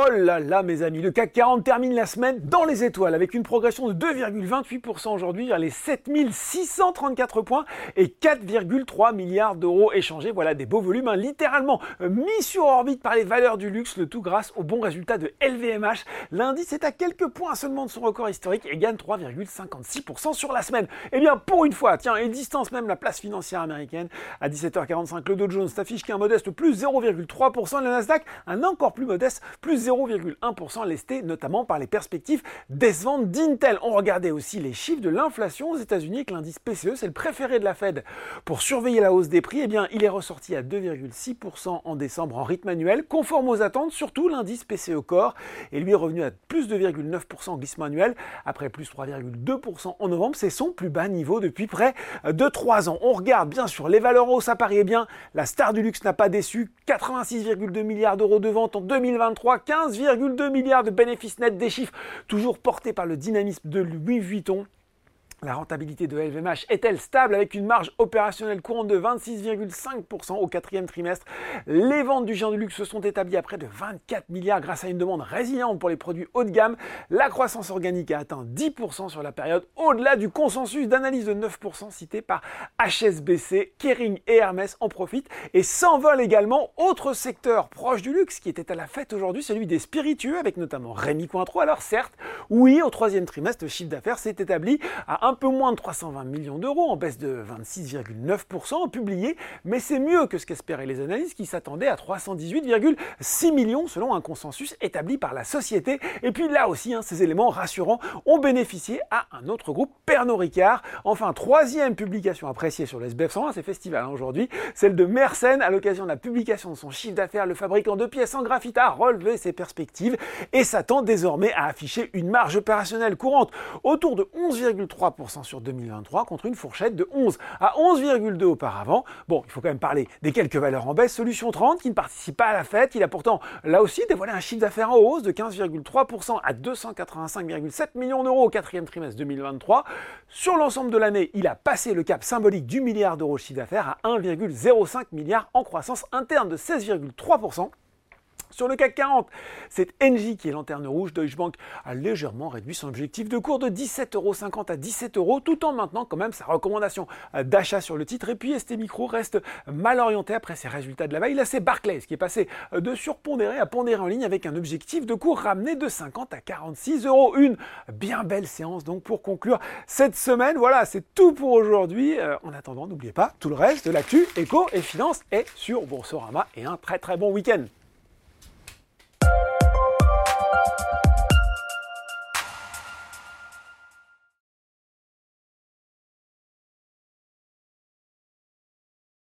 Oh là là mes amis, le CAC 40 termine la semaine dans les étoiles avec une progression de 2,28% aujourd'hui vers les 7634 points et 4,3 milliards d'euros échangés. Voilà des beaux volumes, hein, littéralement euh, mis sur orbite par les valeurs du luxe, le tout grâce au bon résultat de LVMH. L'indice est à quelques points seulement de son record historique et gagne 3,56% sur la semaine. Eh bien pour une fois, tiens, et distance même la place financière américaine. À 17h45, le Dow Jones affiche qu'un modeste plus 0,3%, le Nasdaq un encore plus modeste plus 0,1% lesté notamment par les perspectives décevantes d'Intel. On regardait aussi les chiffres de l'inflation aux États-Unis avec l'indice PCE, c'est le préféré de la Fed pour surveiller la hausse des prix. Eh bien, il est ressorti à 2,6% en décembre en rythme annuel, conforme aux attentes, surtout l'indice PCE Core, et lui est revenu à plus 2,9% en glissement annuel après plus 3,2% en novembre. C'est son plus bas niveau depuis près de 3 ans. On regarde bien sûr les valeurs hausses à Paris. Bien, la star du luxe n'a pas déçu. 86,2 milliards d'euros de vente en 2023, 15,2 milliards de bénéfices nets, des chiffres toujours portés par le dynamisme de Louis Vuitton. La rentabilité de LVMH est-elle stable avec une marge opérationnelle courante de 26,5% au quatrième trimestre? Les ventes du géant du luxe se sont établies à près de 24 milliards grâce à une demande résiliente pour les produits haut de gamme. La croissance organique a atteint 10% sur la période, au-delà du consensus d'analyse de 9% cité par HSBC. Kering et Hermès en profitent et s'envolent également. Autre secteur proche du luxe qui était à la fête aujourd'hui, celui des spiritueux avec notamment Rémi Cointreau. Alors certes, oui, au troisième trimestre, le chiffre d'affaires s'est établi à un peu moins de 320 millions d'euros, en baisse de 26,9% publié, mais c'est mieux que ce qu'espéraient les analystes qui s'attendaient à 318,6 millions selon un consensus établi par la société. Et puis là aussi, hein, ces éléments rassurants ont bénéficié à un autre groupe, Pernod Ricard. Enfin, troisième publication appréciée sur le SBF 120, c'est festival hein, aujourd'hui, celle de Mersenne à l'occasion de la publication de son chiffre d'affaires. Le fabricant de pièces en graphite a relevé ses perspectives et s'attend désormais à afficher une marge opérationnelle courante autour de 11,3% sur 2023 contre une fourchette de 11 à 11,2 auparavant. Bon, il faut quand même parler des quelques valeurs en baisse. Solution 30 qui ne participe pas à la fête. Il a pourtant là aussi dévoilé un chiffre d'affaires en hausse de 15,3% à 285,7 millions d'euros au quatrième trimestre 2023. Sur l'ensemble de l'année, il a passé le cap symbolique du milliard d'euros de chiffre d'affaires à 1,05 milliard en croissance interne de 16,3%. Sur le CAC 40, c'est Engie qui est lanterne rouge. Deutsche Bank a légèrement réduit son objectif de cours de 17,50€ à 17 euros, tout en maintenant quand même sa recommandation d'achat sur le titre. Et puis ST Micro reste mal orienté après ses résultats de la veille. Là, c'est Barclays qui est passé de surpondéré à pondéré en ligne avec un objectif de cours ramené de 50 à 46 euros. Une bien belle séance donc pour conclure cette semaine. Voilà, c'est tout pour aujourd'hui. Euh, en attendant, n'oubliez pas, tout le reste de l'actu, éco et finance est sur Boursorama et un très très bon week-end.